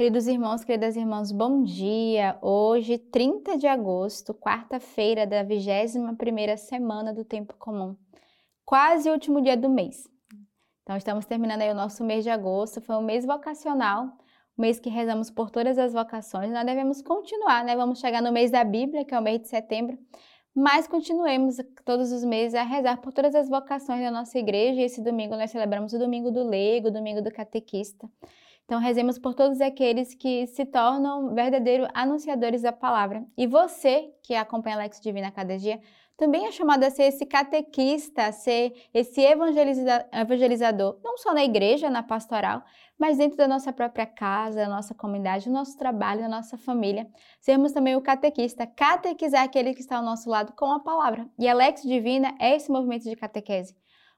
Queridos irmãos, queridas irmãs, bom dia! Hoje, 30 de agosto, quarta-feira da 21ª semana do Tempo Comum. Quase o último dia do mês. Então, estamos terminando aí o nosso mês de agosto. Foi um mês vocacional, um mês que rezamos por todas as vocações. Nós devemos continuar, né? Vamos chegar no mês da Bíblia, que é o mês de setembro, mas continuemos todos os meses a rezar por todas as vocações da nossa igreja. E esse domingo nós celebramos o domingo do leigo, o domingo do catequista. Então, rezemos por todos aqueles que se tornam verdadeiros anunciadores da palavra. E você, que acompanha a Lex Divina cada dia, também é chamado a ser esse catequista, a ser esse evangeliza evangelizador, não só na igreja, na pastoral, mas dentro da nossa própria casa, da nossa comunidade, do nosso trabalho, da nossa família. Sermos também o catequista, catequizar aquele que está ao nosso lado com a palavra. E a Lex Divina é esse movimento de catequese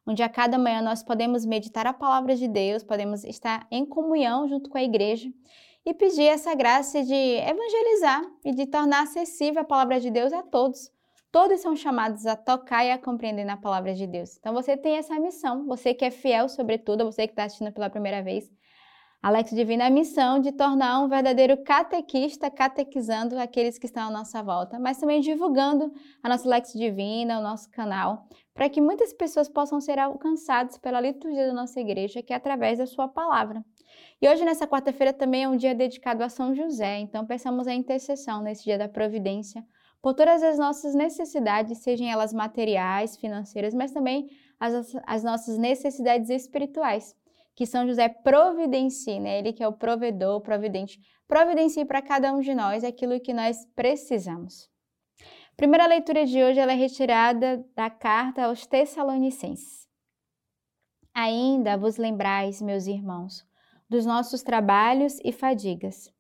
onde a cada manhã nós podemos meditar a palavra de Deus, podemos estar em comunhão junto com a igreja e pedir essa graça de evangelizar e de tornar acessível a palavra de Deus a todos. Todos são chamados a tocar e a compreender na palavra de Deus. Então você tem essa missão, você que é fiel, sobretudo, você que está assistindo pela primeira vez, Alex Divina a missão de tornar um verdadeiro catequista, catequizando aqueles que estão à nossa volta, mas também divulgando a nossa Alex Divina, o nosso canal, para que muitas pessoas possam ser alcançadas pela liturgia da nossa igreja, que é através da sua palavra. E hoje, nessa quarta-feira, também é um dia dedicado a São José, então peçamos a intercessão nesse dia da providência por todas as nossas necessidades, sejam elas materiais, financeiras, mas também as, as nossas necessidades espirituais que São José providencie, né? Ele que é o provedor, providente, providencie para cada um de nós aquilo que nós precisamos. Primeira leitura de hoje ela é retirada da carta aos Tessalonicenses. Ainda vos lembrais, meus irmãos, dos nossos trabalhos e fadigas.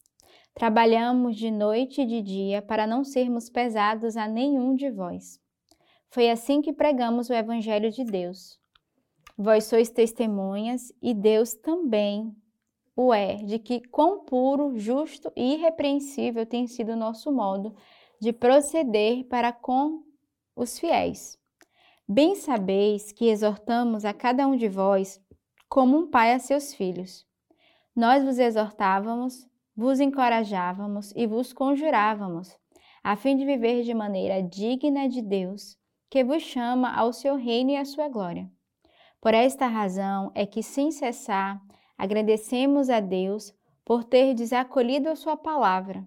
Trabalhamos de noite e de dia para não sermos pesados a nenhum de vós. Foi assim que pregamos o Evangelho de Deus Vós sois testemunhas e Deus também o é, de que quão puro, justo e irrepreensível tem sido o nosso modo de proceder para com os fiéis. Bem sabeis que exortamos a cada um de vós como um pai a seus filhos. Nós vos exortávamos, vos encorajávamos e vos conjurávamos, a fim de viver de maneira digna de Deus, que vos chama ao seu reino e à sua glória. Por esta razão é que, sem cessar, agradecemos a Deus por ter desacolhido a Sua palavra,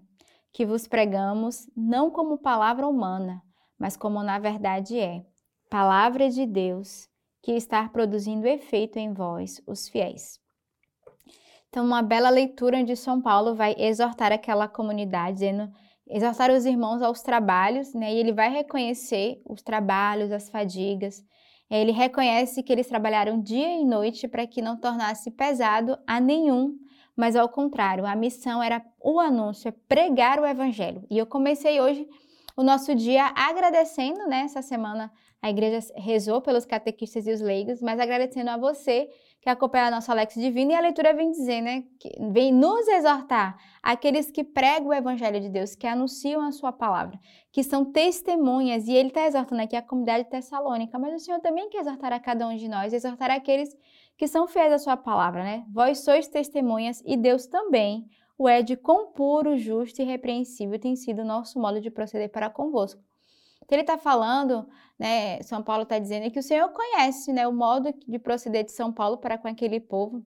que vos pregamos não como palavra humana, mas como na verdade é, palavra de Deus, que está produzindo efeito em vós, os fiéis. Então, uma bela leitura onde São Paulo vai exortar aquela comunidade, dizendo, exortar os irmãos aos trabalhos, né? E ele vai reconhecer os trabalhos, as fadigas, ele reconhece que eles trabalharam dia e noite para que não tornasse pesado a nenhum, mas ao contrário, a missão era o anúncio, é pregar o evangelho. E eu comecei hoje o nosso dia agradecendo, né? Essa semana a igreja rezou pelos catequistas e os leigos, mas agradecendo a você que acompanha a nossa Alex Divina, e a leitura vem dizer, né, que vem nos exortar aqueles que pregam o Evangelho de Deus, que anunciam a sua palavra, que são testemunhas, e ele está exortando aqui a comunidade tessalônica, mas o Senhor também quer exortar a cada um de nós, exortar aqueles que são fiéis à sua palavra, né? Vós sois testemunhas e Deus também o é de quão puro, justo e repreensível tem sido o nosso modo de proceder para convosco. Então ele está falando, né, São Paulo está dizendo que o Senhor conhece né, o modo de proceder de São Paulo para com aquele povo,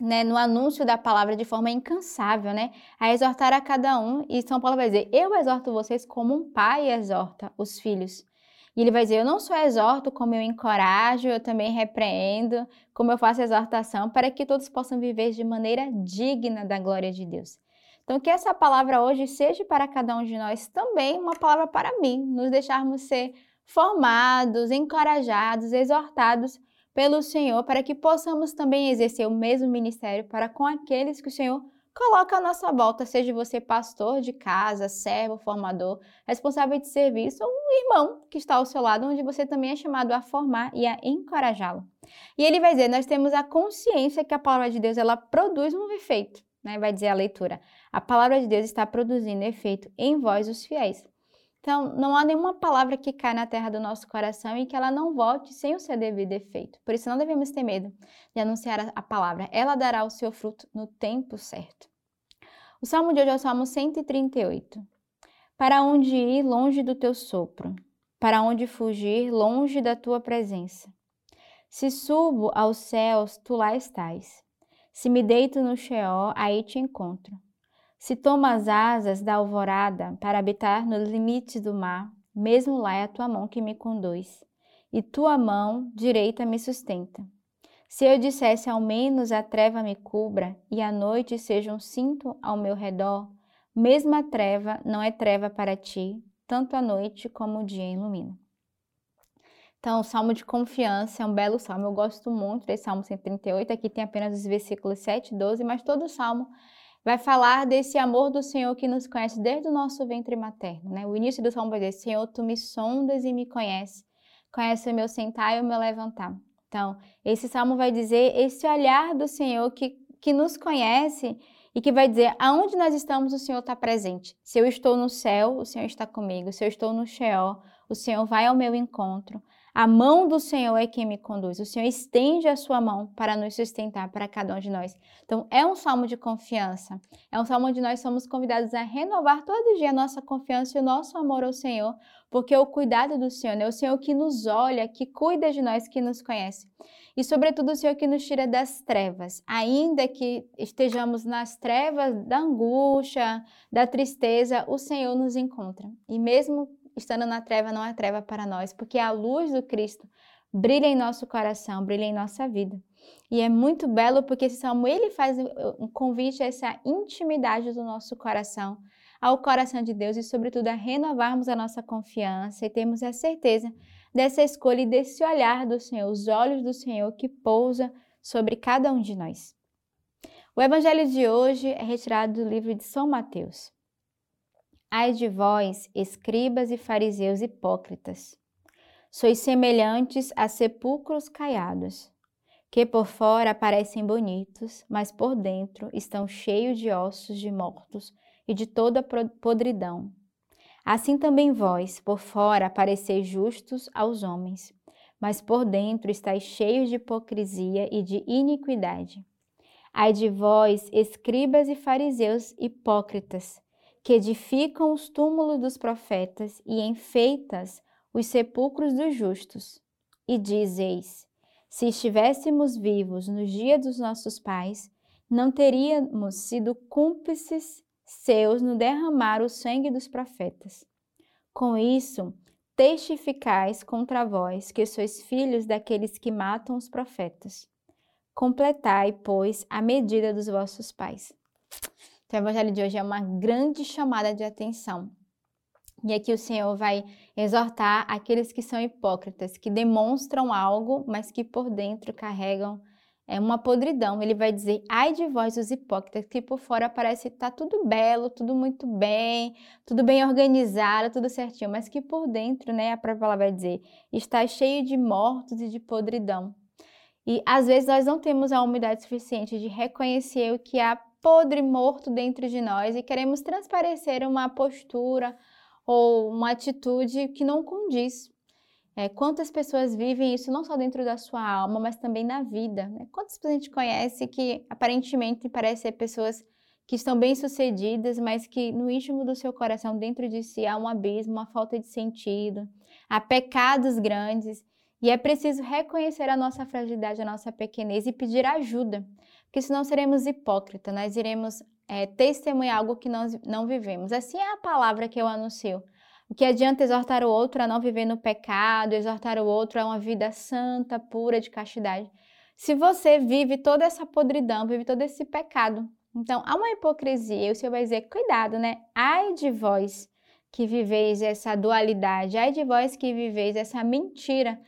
né, no anúncio da palavra de forma incansável, né, a exortar a cada um. E São Paulo vai dizer: Eu exorto vocês como um pai exorta os filhos. E ele vai dizer: Eu não só exorto, como eu encorajo, eu também repreendo, como eu faço exortação, para que todos possam viver de maneira digna da glória de Deus. Então, que essa palavra hoje seja para cada um de nós também uma palavra para mim, nos deixarmos ser formados, encorajados, exortados pelo Senhor, para que possamos também exercer o mesmo ministério para com aqueles que o Senhor coloca à nossa volta, seja você pastor de casa, servo, formador, responsável de serviço ou um irmão que está ao seu lado, onde você também é chamado a formar e a encorajá-lo. E ele vai dizer: nós temos a consciência que a palavra de Deus ela produz um efeito né? Vai dizer a leitura. A palavra de Deus está produzindo efeito em vós, os fiéis. Então, não há nenhuma palavra que cai na terra do nosso coração e que ela não volte sem o seu devido efeito. Por isso, não devemos ter medo de anunciar a palavra. Ela dará o seu fruto no tempo certo. O salmo de hoje é o salmo 138. Para onde ir longe do teu sopro? Para onde fugir longe da tua presença? Se subo aos céus, tu lá estás. Se me deito no Sheol, aí te encontro. Se tomo as asas da alvorada para habitar nos limites do mar, mesmo lá é a tua mão que me conduz, e tua mão direita me sustenta. Se eu dissesse ao menos a treva me cubra e a noite seja um cinto ao meu redor, mesmo a treva não é treva para ti, tanto a noite como o dia ilumina. Então, o salmo de confiança é um belo salmo. Eu gosto muito desse salmo 138. Aqui tem apenas os versículos 7 e 12, mas todo o salmo vai falar desse amor do Senhor que nos conhece desde o nosso ventre materno. Né? O início do salmo vai dizer: Senhor, tu me sondas e me conheces, conhece o meu sentar e o meu levantar. Então, esse salmo vai dizer esse olhar do Senhor que, que nos conhece e que vai dizer aonde nós estamos, o Senhor está presente. Se eu estou no céu, o Senhor está comigo. Se eu estou no Sheol, o Senhor vai ao meu encontro. A mão do Senhor é quem me conduz. O Senhor estende a sua mão para nos sustentar, para cada um de nós. Então, é um salmo de confiança. É um salmo onde nós somos convidados a renovar todo dia a nossa confiança e o nosso amor ao Senhor, porque o cuidado do Senhor é o Senhor que nos olha, que cuida de nós, que nos conhece. E, sobretudo, o Senhor que nos tira das trevas. Ainda que estejamos nas trevas da angústia, da tristeza, o Senhor nos encontra. E mesmo estando na treva não é treva para nós, porque a luz do Cristo brilha em nosso coração, brilha em nossa vida. E é muito belo porque esse salmo ele faz um convite a essa intimidade do nosso coração, ao coração de Deus e sobretudo a renovarmos a nossa confiança e termos a certeza dessa escolha e desse olhar do Senhor, os olhos do Senhor que pousa sobre cada um de nós. O evangelho de hoje é retirado do livro de São Mateus. Ai de vós, escribas e fariseus hipócritas, sois semelhantes a sepulcros caiados, que por fora parecem bonitos, mas por dentro estão cheios de ossos de mortos e de toda podridão. Assim também vós, por fora, pareceis justos aos homens, mas por dentro estáis cheios de hipocrisia e de iniquidade. Ai de vós, escribas e fariseus hipócritas, que edificam os túmulos dos profetas e enfeitas os sepulcros dos justos. E dizeis: se estivéssemos vivos no dia dos nossos pais, não teríamos sido cúmplices seus no derramar o sangue dos profetas. Com isso, testificais contra vós que sois filhos daqueles que matam os profetas. Completai, pois, a medida dos vossos pais. Então, o evangelho de hoje é uma grande chamada de atenção. E aqui o Senhor vai exortar aqueles que são hipócritas, que demonstram algo, mas que por dentro carregam é uma podridão. Ele vai dizer: ai de vós, os hipócritas, que por fora parece estar tá tudo belo, tudo muito bem, tudo bem organizado, tudo certinho, mas que por dentro, né, a própria palavra vai dizer, está cheio de mortos e de podridão. E às vezes nós não temos a humildade suficiente de reconhecer o que há podre morto dentro de nós e queremos transparecer uma postura ou uma atitude que não condiz. É, quantas pessoas vivem isso não só dentro da sua alma, mas também na vida? Né? Quantas pessoas a gente conhece que aparentemente parecem ser pessoas que estão bem-sucedidas, mas que no íntimo do seu coração, dentro de si, há um abismo, uma falta de sentido, há pecados grandes. E é preciso reconhecer a nossa fragilidade, a nossa pequenez e pedir ajuda porque senão seremos hipócritas, nós iremos é, testemunhar algo que nós não vivemos. Assim é a palavra que eu anuncio. O que adianta exortar o outro a não viver no pecado, exortar o outro a uma vida santa, pura, de castidade, se você vive toda essa podridão, vive todo esse pecado. Então, há uma hipocrisia, e o Senhor vai dizer: cuidado, né? Ai de vós que viveis essa dualidade, ai de vós que viveis essa mentira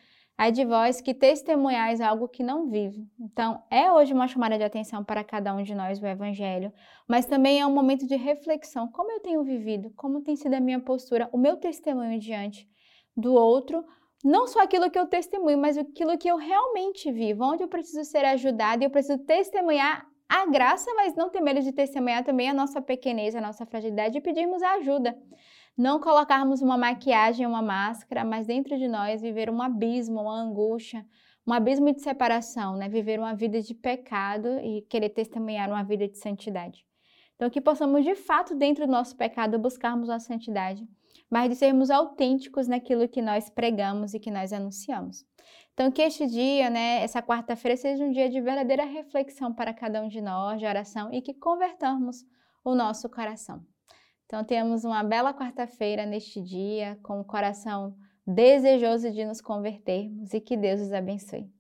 Ai de vós que testemunhais algo que não vive. Então, é hoje uma chamada de atenção para cada um de nós o Evangelho, mas também é um momento de reflexão. Como eu tenho vivido? Como tem sido a minha postura, o meu testemunho diante do outro? Não só aquilo que eu testemunho, mas aquilo que eu realmente vivo, onde eu preciso ser ajudada e eu preciso testemunhar a graça, mas não ter medo de testemunhar também a nossa pequenez, a nossa fragilidade e pedirmos ajuda não colocarmos uma maquiagem, uma máscara, mas dentro de nós viver um abismo, uma angústia, um abismo de separação, né? Viver uma vida de pecado e querer testemunhar uma vida de santidade. Então, que possamos de fato, dentro do nosso pecado, buscarmos a santidade, mas de sermos autênticos naquilo que nós pregamos e que nós anunciamos. Então, que este dia, né, essa quarta-feira, seja um dia de verdadeira reflexão para cada um de nós, de oração, e que convertamos o nosso coração. Então, temos uma bela quarta-feira neste dia, com o coração desejoso de nos convertermos e que Deus os abençoe.